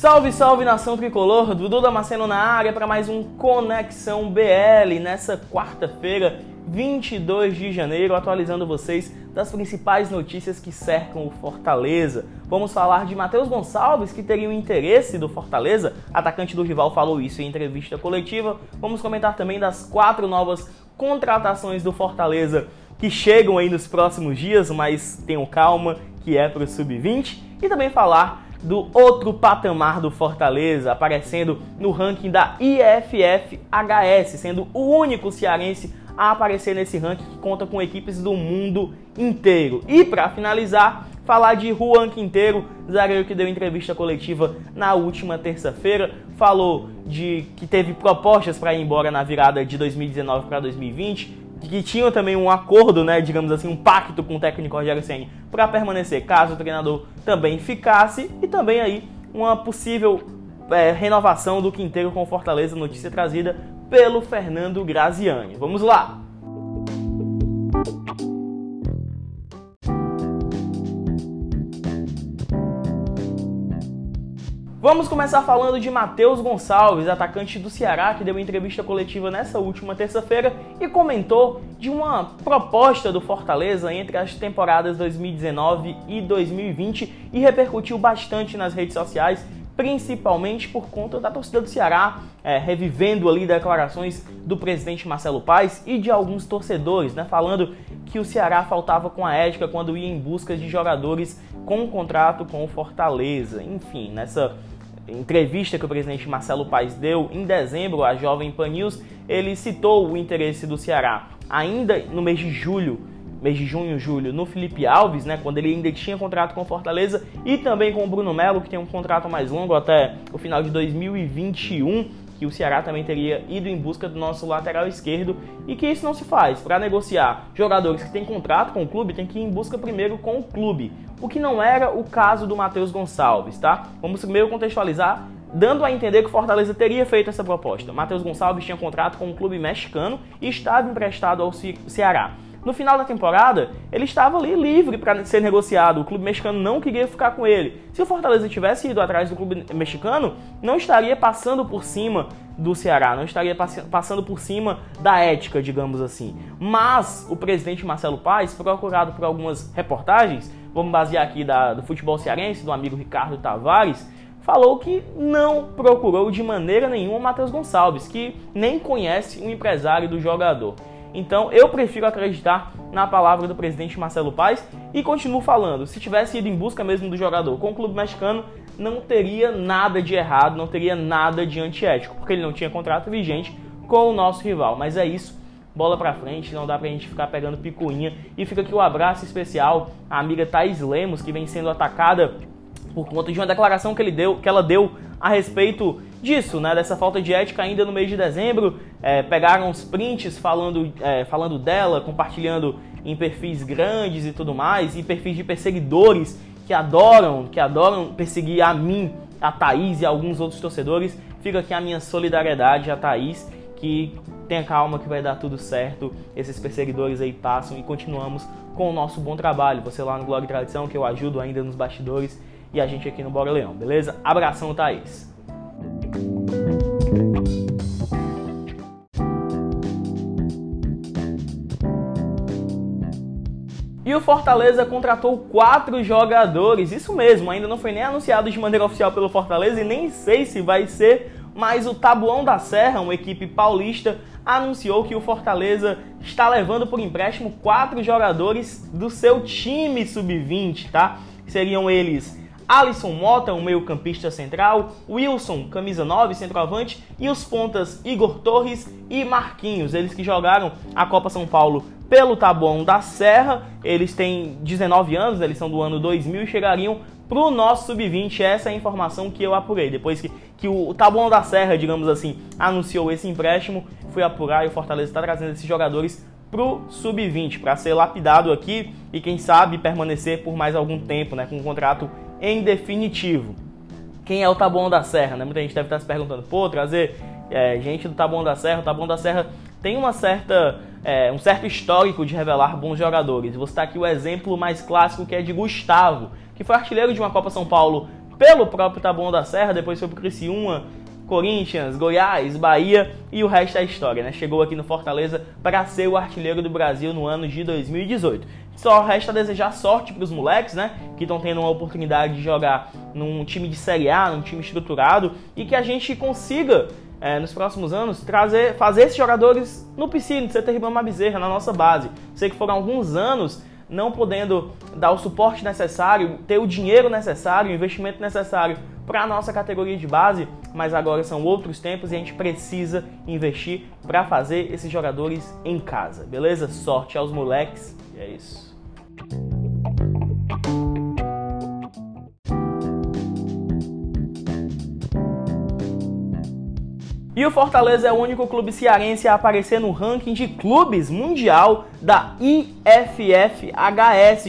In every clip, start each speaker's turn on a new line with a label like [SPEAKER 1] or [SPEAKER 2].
[SPEAKER 1] Salve, salve nação tricolor, Dudu Damasceno na área para mais um Conexão BL nessa quarta-feira, 22 de janeiro, atualizando vocês das principais notícias que cercam o Fortaleza. Vamos falar de Matheus Gonçalves, que teria o interesse do Fortaleza, atacante do rival falou isso em entrevista coletiva. Vamos comentar também das quatro novas contratações do Fortaleza que chegam aí nos próximos dias, mas tenham calma, que é para o Sub-20. E também falar do outro patamar do Fortaleza, aparecendo no ranking da IFFHS, sendo o único cearense a aparecer nesse ranking que conta com equipes do mundo inteiro. E para finalizar, falar de Juan Quinteiro, zagueiro que deu entrevista coletiva na última terça-feira, falou de que teve propostas para ir embora na virada de 2019 para 2020, que tinham também um acordo, né, digamos assim, um pacto com o técnico Rogério Ceni para permanecer caso o treinador também ficasse e também aí uma possível é, renovação do Quinteiro com Fortaleza, notícia trazida pelo Fernando Graziani. Vamos lá! Vamos começar falando de Matheus Gonçalves, atacante do Ceará, que deu entrevista coletiva nessa última terça-feira e comentou de uma proposta do Fortaleza entre as temporadas 2019 e 2020 e repercutiu bastante nas redes sociais, principalmente por conta da torcida do Ceará, é, revivendo ali declarações do presidente Marcelo Paes e de alguns torcedores, né, falando que o Ceará faltava com a ética quando ia em busca de jogadores com um contrato com o Fortaleza. Enfim, nessa entrevista que o presidente Marcelo Paes deu em dezembro à Jovem Pan News, ele citou o interesse do Ceará ainda no mês de julho, mês de junho, julho, no Felipe Alves, né, quando ele ainda tinha contrato com Fortaleza e também com o Bruno Melo, que tem um contrato mais longo até o final de 2021 que o Ceará também teria ido em busca do nosso lateral esquerdo e que isso não se faz. Para negociar jogadores que têm contrato com o clube, tem que ir em busca primeiro com o clube, o que não era o caso do Matheus Gonçalves, tá? Vamos primeiro contextualizar dando a entender que o Fortaleza teria feito essa proposta. Matheus Gonçalves tinha contrato com um clube mexicano e estava emprestado ao Ceará. No final da temporada, ele estava ali livre para ser negociado. O clube mexicano não queria ficar com ele. Se o Fortaleza tivesse ido atrás do clube mexicano, não estaria passando por cima do Ceará, não estaria passando por cima da ética, digamos assim. Mas o presidente Marcelo Paes, procurado por algumas reportagens, vamos basear aqui da, do futebol cearense, do amigo Ricardo Tavares, falou que não procurou de maneira nenhuma o Matheus Gonçalves, que nem conhece o empresário do jogador. Então eu prefiro acreditar na palavra do presidente Marcelo Paes e continuo falando. Se tivesse ido em busca mesmo do jogador com o clube mexicano, não teria nada de errado, não teria nada de antiético, porque ele não tinha contrato vigente com o nosso rival. Mas é isso, bola pra frente, não dá pra gente ficar pegando picuinha. E fica aqui o um abraço especial à amiga Thais Lemos, que vem sendo atacada por conta de uma declaração que, ele deu, que ela deu a respeito disso, né, dessa falta de ética ainda no mês de dezembro. É, pegaram os prints falando, é, falando dela, compartilhando em perfis grandes e tudo mais, e perfis de perseguidores que adoram, que adoram perseguir a mim, a Thaís e alguns outros torcedores. Fica aqui a minha solidariedade a Thaís, que tenha calma que vai dar tudo certo. Esses perseguidores aí passam e continuamos com o nosso bom trabalho. Você lá no Blog Tradição, que eu ajudo ainda nos bastidores, e a gente aqui no Bora Leão, beleza? Abração, Thaís! E o Fortaleza contratou quatro jogadores, isso mesmo, ainda não foi nem anunciado de maneira oficial pelo Fortaleza e nem sei se vai ser, mas o Tabuão da Serra, uma equipe paulista, anunciou que o Fortaleza está levando por empréstimo quatro jogadores do seu time sub-20, tá? Seriam eles Alisson Mota, um meio-campista central, Wilson, camisa 9, centroavante, e os pontas Igor Torres e Marquinhos, eles que jogaram a Copa São Paulo pelo Taboão da Serra. Eles têm 19 anos, eles são do ano 2000 e chegariam para o nosso sub-20. Essa é a informação que eu apurei. Depois que, que o Taboão da Serra, digamos assim, anunciou esse empréstimo, fui apurar e o Fortaleza está trazendo esses jogadores pro sub-20 para ser lapidado aqui e quem sabe permanecer por mais algum tempo, né, com um contrato em definitivo. Quem é o Taboão da Serra? Né? Muita gente deve estar se perguntando, pô, trazer é, gente do Taboão da Serra. O Taboão da Serra tem uma certa, é, um certo histórico de revelar bons jogadores. Vou citar aqui o exemplo mais clássico que é de Gustavo, que foi artilheiro de uma Copa São Paulo pelo próprio Taboão da Serra, depois foi pro Criciúma, Corinthians, Goiás, Bahia e o resto é história, né? Chegou aqui no Fortaleza para ser o artilheiro do Brasil no ano de 2018. Só resta desejar sorte para os moleques, né? Que estão tendo uma oportunidade de jogar num time de Série A, num time estruturado e que a gente consiga é, nos próximos anos, trazer, fazer esses jogadores no piscino de CT Ribamar Bezerra, na nossa base. Sei que foram alguns anos não podendo dar o suporte necessário, ter o dinheiro necessário, o investimento necessário para a nossa categoria de base, mas agora são outros tempos e a gente precisa investir para fazer esses jogadores em casa, beleza? Sorte aos moleques e é isso. thank you E o Fortaleza é o único clube cearense a aparecer no ranking de clubes mundial da IFFHS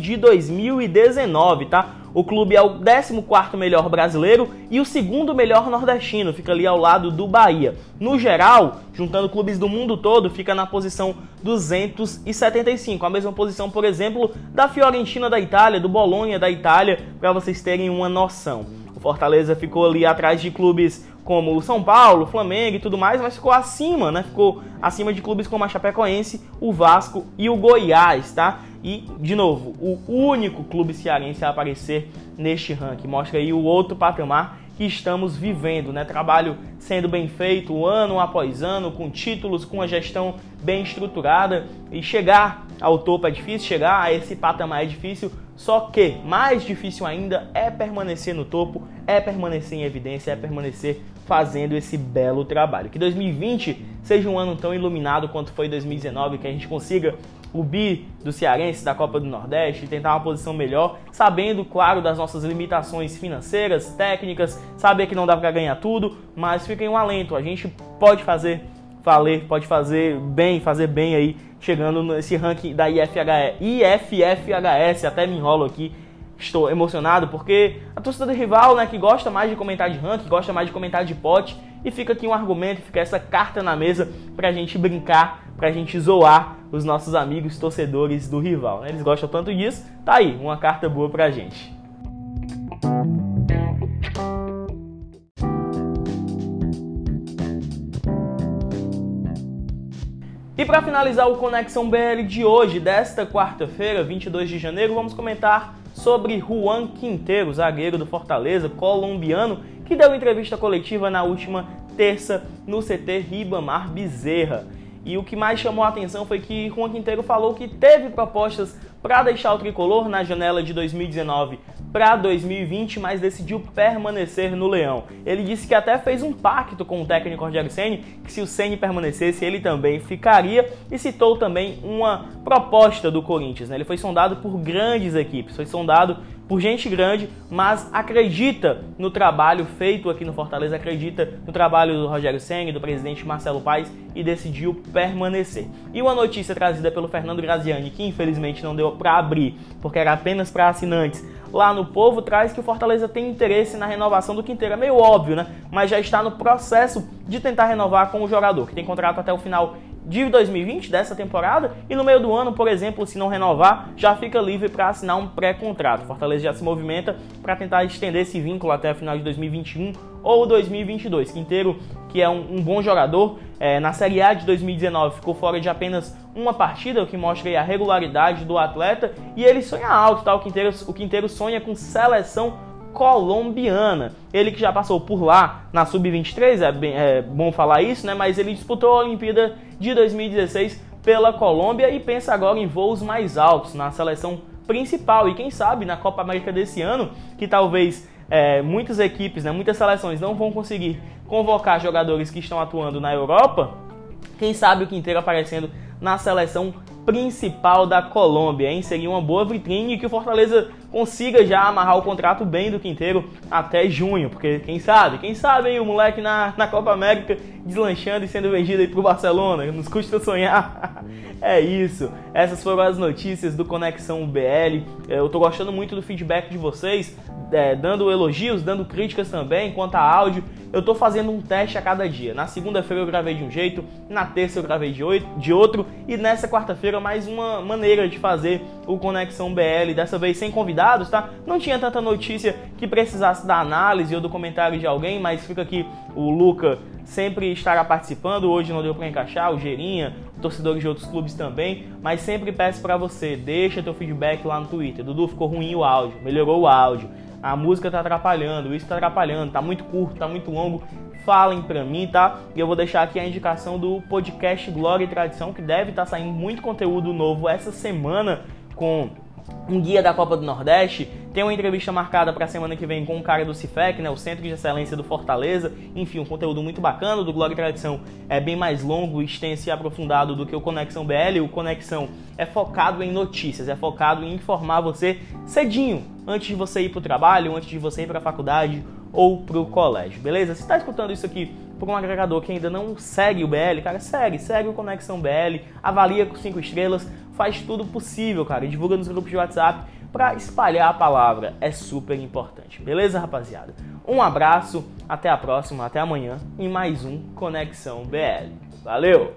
[SPEAKER 1] de 2019, tá? O clube é o 14º melhor brasileiro e o segundo melhor nordestino, fica ali ao lado do Bahia. No geral, juntando clubes do mundo todo, fica na posição 275, a mesma posição, por exemplo, da Fiorentina da Itália, do Bolonha da Itália, para vocês terem uma noção. O Fortaleza ficou ali atrás de clubes como o São Paulo, Flamengo e tudo mais, mas ficou acima, né? Ficou acima de clubes como a Chapecoense, o Vasco e o Goiás, tá? E, de novo, o único clube cearense a aparecer neste ranking. Mostra aí o outro patamar que estamos vivendo, né? Trabalho sendo bem feito ano após ano, com títulos, com a gestão bem estruturada. E chegar ao topo é difícil, chegar a esse patamar é difícil, só que mais difícil ainda é permanecer no topo, é permanecer em evidência, é permanecer fazendo esse belo trabalho. Que 2020 seja um ano tão iluminado quanto foi 2019, que a gente consiga o bi do Cearense da Copa do Nordeste, tentar uma posição melhor, sabendo, claro, das nossas limitações financeiras, técnicas, saber que não dá para ganhar tudo, mas aí um alento. A gente pode fazer valer, pode fazer bem, fazer bem aí, chegando nesse ranking da IFHS, IFFHS, até me enrolo aqui, estou emocionado porque a torcida do rival, né, que gosta mais de comentar de ranking, gosta mais de comentar de pote, e fica aqui um argumento, fica essa carta na mesa pra gente brincar, pra gente zoar os nossos amigos torcedores do rival. Né? Eles gostam tanto disso, tá aí, uma carta boa pra gente. Para finalizar o Conexão BL de hoje, desta quarta-feira, 22 de janeiro, vamos comentar sobre Juan Quinteiro, zagueiro do Fortaleza, colombiano, que deu entrevista coletiva na última terça no CT Ribamar Bezerra. E o que mais chamou a atenção foi que Juan Quinteiro falou que teve propostas para deixar o tricolor na janela de 2019 para 2020, mas decidiu permanecer no Leão. Ele disse que até fez um pacto com o técnico Rogério Ceni, que se o Ceni permanecesse, ele também ficaria, e citou também uma proposta do Corinthians. Né? Ele foi sondado por grandes equipes, foi sondado por gente grande, mas acredita no trabalho feito aqui no Fortaleza, acredita no trabalho do Rogério Ceni, do presidente Marcelo Paes e decidiu permanecer. E uma notícia trazida pelo Fernando Graziani, que infelizmente não deu para abrir, porque era apenas para assinantes, lá no Povo traz que o Fortaleza tem interesse na renovação do Quinteiro. É meio óbvio, né? Mas já está no processo de tentar renovar com o jogador, que tem contrato até o final de 2020, dessa temporada, e no meio do ano, por exemplo, se não renovar, já fica livre para assinar um pré-contrato. Fortaleza já se movimenta para tentar estender esse vínculo até o final de 2021 ou 2022. Quinteiro, que é um, um bom jogador, é, na Série A de 2019 ficou fora de apenas uma partida, o que mostra a regularidade do atleta, e ele sonha alto, tá? O Quinteiro, o Quinteiro sonha com seleção colombiana. Ele que já passou por lá na Sub-23, é, bem, é bom falar isso, né? Mas ele disputou a Olimpíada de 2016 pela Colômbia e pensa agora em voos mais altos na seleção principal. E quem sabe na Copa América desse ano, que talvez é, muitas equipes, né, muitas seleções não vão conseguir convocar jogadores que estão atuando na Europa, quem sabe o Quinteiro aparecendo na seleção principal da Colômbia, hein? Seria uma boa vitrine que o Fortaleza consiga já amarrar o contrato bem do Quinteiro até junho, porque quem sabe, quem sabe aí o moleque na, na Copa América deslanchando e sendo vendido aí pro Barcelona, nos custa sonhar. é isso, essas foram as notícias do Conexão BL. Eu tô gostando muito do feedback de vocês, é, dando elogios, dando críticas também quanto a áudio. eu tô fazendo um teste a cada dia. Na segunda-feira eu gravei de um jeito, na terça eu gravei de, oito, de outro e nessa quarta-feira mais uma maneira de fazer o Conexão BL, dessa vez sem convidados, tá? Não tinha tanta notícia que precisasse da análise ou do comentário de alguém, mas fica aqui o Luca sempre estará participando. Hoje não deu para encaixar, o Gerinha, torcedores de outros clubes também, mas sempre peço para você, deixa teu feedback lá no Twitter. Dudu, ficou ruim o áudio, melhorou o áudio. A música tá atrapalhando, isso tá atrapalhando, tá muito curto, tá muito longo. Falem pra mim, tá? E eu vou deixar aqui a indicação do podcast Glória e Tradição, que deve estar tá saindo muito conteúdo novo essa semana com um guia da Copa do Nordeste. Tem uma entrevista marcada para a semana que vem com um cara do CIFEC, né, o Centro de Excelência do Fortaleza. Enfim, um conteúdo muito bacana. do Glória e Tradição é bem mais longo, extenso e aprofundado do que o Conexão BL. O Conexão é focado em notícias, é focado em informar você cedinho, antes de você ir para o trabalho, antes de você ir para a faculdade ou para o colégio, beleza? Se está escutando isso aqui por um agregador que ainda não segue o BL, cara, segue, segue o Conexão BL, avalia com 5 estrelas, faz tudo possível, cara, divulga nos grupos de WhatsApp para espalhar a palavra. É super importante. Beleza, rapaziada? Um abraço, até a próxima, até amanhã em mais um Conexão BL. Valeu!